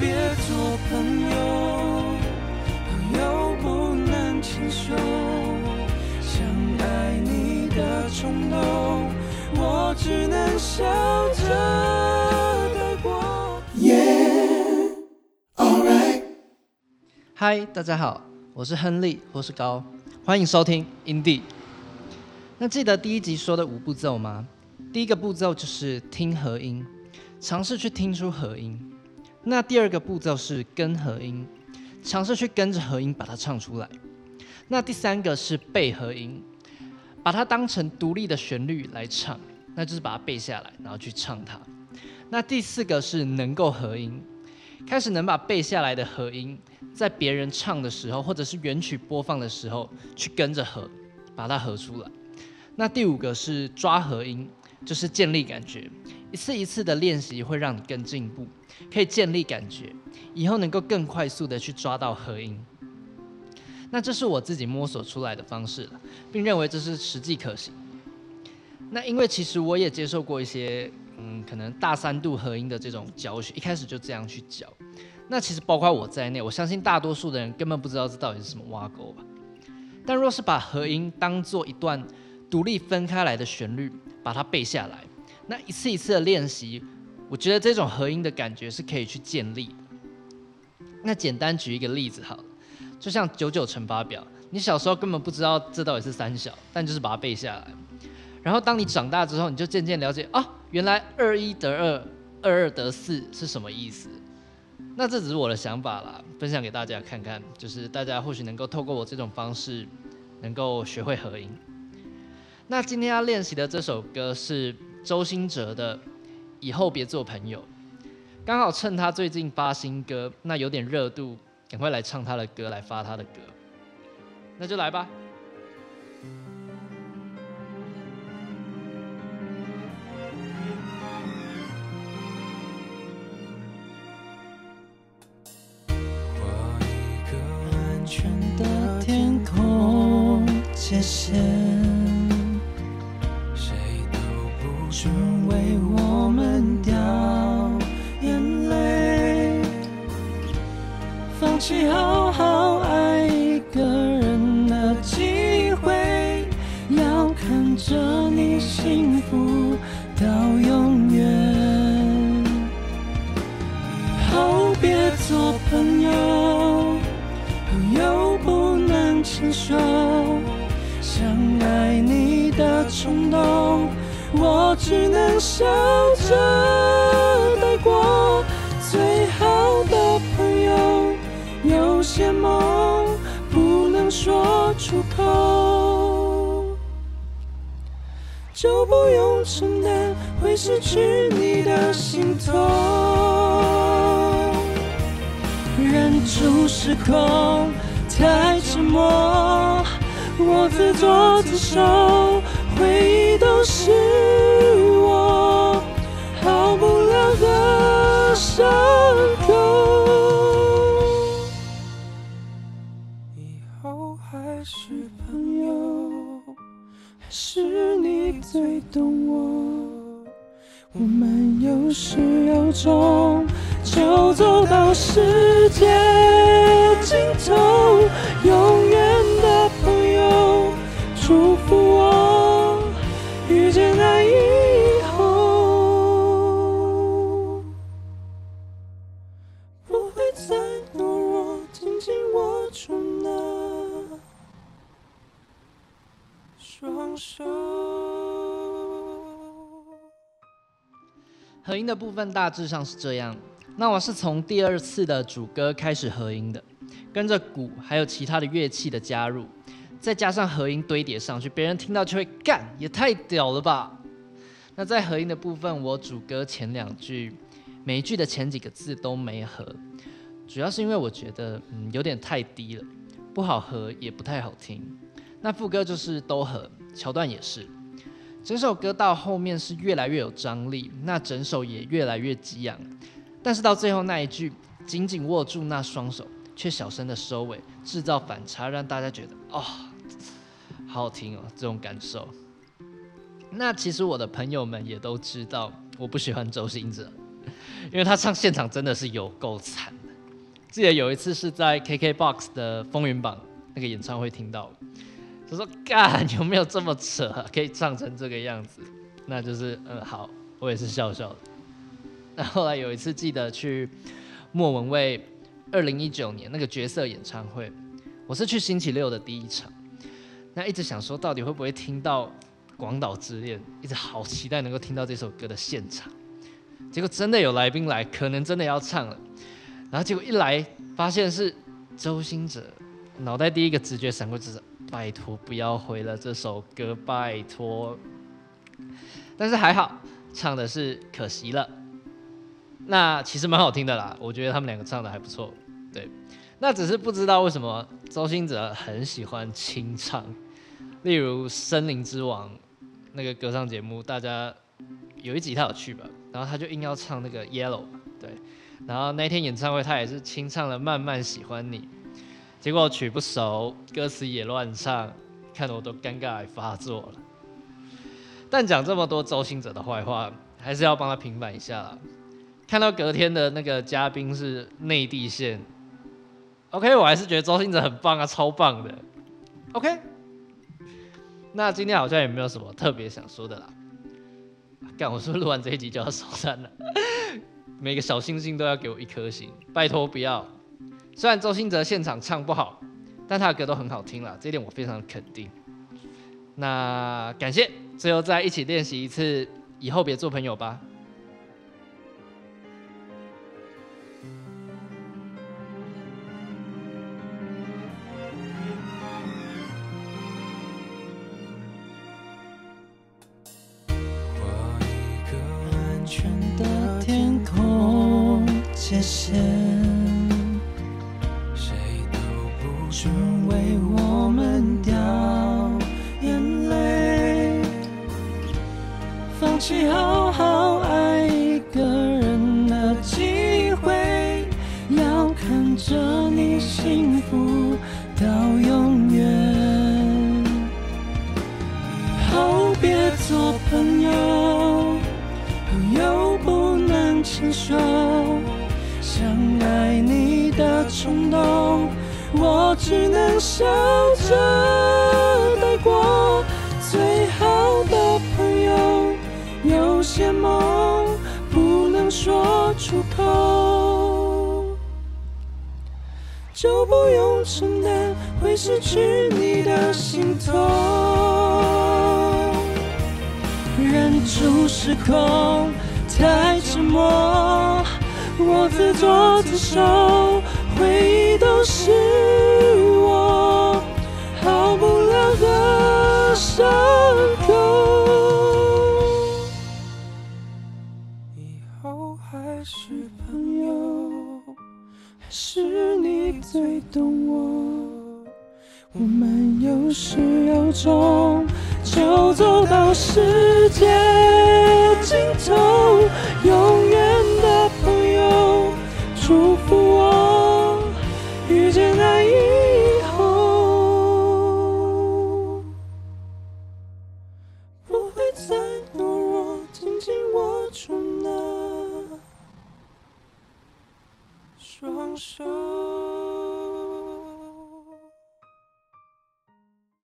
别做朋友，朋友不能牵手，想爱你的冲动，我只能笑着带过。Yeah, alright。嗨，大家好，我是亨利，或是高，欢迎收听 Indie。那记得第一集说的五步骤吗？第一个步骤就是听和音，尝试去听出和音。那第二个步骤是跟和音，尝试去跟着和音把它唱出来。那第三个是背和音，把它当成独立的旋律来唱，那就是把它背下来，然后去唱它。那第四个是能够合音，开始能把背下来的和音，在别人唱的时候，或者是原曲播放的时候，去跟着和，把它合出来。那第五个是抓和音，就是建立感觉，一次一次的练习会让你更进步，可以建立感觉，以后能够更快速的去抓到和音。那这是我自己摸索出来的方式了，并认为这是实际可行。那因为其实我也接受过一些，嗯，可能大三度合音的这种教学，一开始就这样去教。那其实包括我在内，我相信大多数的人根本不知道这到底是什么挖沟吧。但若是把合音当做一段独立分开来的旋律，把它背下来，那一次一次的练习，我觉得这种合音的感觉是可以去建立。那简单举一个例子好了，就像九九乘法表，你小时候根本不知道这到底是三小，但就是把它背下来。然后当你长大之后，你就渐渐了解啊，原来二一得二，二二得四是什么意思。那这只是我的想法啦，分享给大家看看，就是大家或许能够透过我这种方式，能够学会合音。那今天要练习的这首歌是周兴哲的《以后别做朋友》，刚好趁他最近发新歌，那有点热度，赶快来唱他的歌，来发他的歌，那就来吧。全的天空界限，不准为我们掉眼泪。放弃好好爱一个人的机会，要看着你幸福到永远。以后别做朋友，朋友不能牵手。想爱你的冲动，我只能笑着带过。最好的朋友，有些梦不能说出口。就不用承担会失去你的心痛。忍住失控，太沉默，我自作自受，回忆都是我好不了的伤口。以后还是朋友。还是你最懂我，我们有始有终，就走到世界尽头。永远的朋友，祝福合音的部分大致上是这样。那我是从第二次的主歌开始合音的，跟着鼓还有其他的乐器的加入，再加上合音堆叠上去，别人听到就会干，也太屌了吧！那在合音的部分，我主歌前两句，每一句的前几个字都没合，主要是因为我觉得嗯有点太低了，不好合也不太好听。那副歌就是都合，桥段也是。整首歌到后面是越来越有张力，那整首也越来越激昂，但是到最后那一句“紧紧握住那双手”，却小声的收尾，制造反差，让大家觉得哦，好好听哦，这种感受。那其实我的朋友们也都知道，我不喜欢周星哲，因为他唱现场真的是有够惨的。记得有一次是在 KKBOX 的风云榜那个演唱会听到，他说：“干，有没有这么扯，可以唱成这个样子？”那就是嗯好，我也是笑笑的。那后来有一次记得去莫文蔚二零一九年那个角色演唱会，我是去星期六的第一场，那一直想说到底会不会听到《广岛之恋》，一直好期待能够听到这首歌的现场。结果真的有来宾来，可能真的要唱了，然后结果一来发现是周兴哲，脑袋第一个直觉闪过就是拜托不要毁了这首歌，拜托。但是还好，唱的是可惜了。那其实蛮好听的啦，我觉得他们两个唱的还不错。对，那只是不知道为什么周兴哲很喜欢清唱，例如《森林之王》那个歌唱节目，大家有一集他有去吧？然后他就硬要唱那个 Yellow，对，然后那天演唱会他也是清唱了《慢慢喜欢你》，结果曲不熟，歌词也乱唱，看得我都尴尬发作了。但讲这么多周星哲的坏话，还是要帮他平反一下。看到隔天的那个嘉宾是内地线，OK，我还是觉得周星哲很棒啊，超棒的。OK，那今天好像也没有什么特别想说的啦。干，我是不是录完这一集就要收山了？每个小星星都要给我一颗星，拜托不要。虽然周星哲现场唱不好，但他的歌都很好听了，这一点我非常肯定。那感谢，最后再一起练习一次，以后别做朋友吧。画一放弃好好爱一个人的机会，要看着你幸福到永远。以后别做朋友，朋友不能牵手。想爱你的冲动，我只能笑着些梦不能说出口。就不用承担会失去你的心痛。忍住失控，太沉默，我自作自受，懂我。我们有始有终，就走到世界尽头。永远的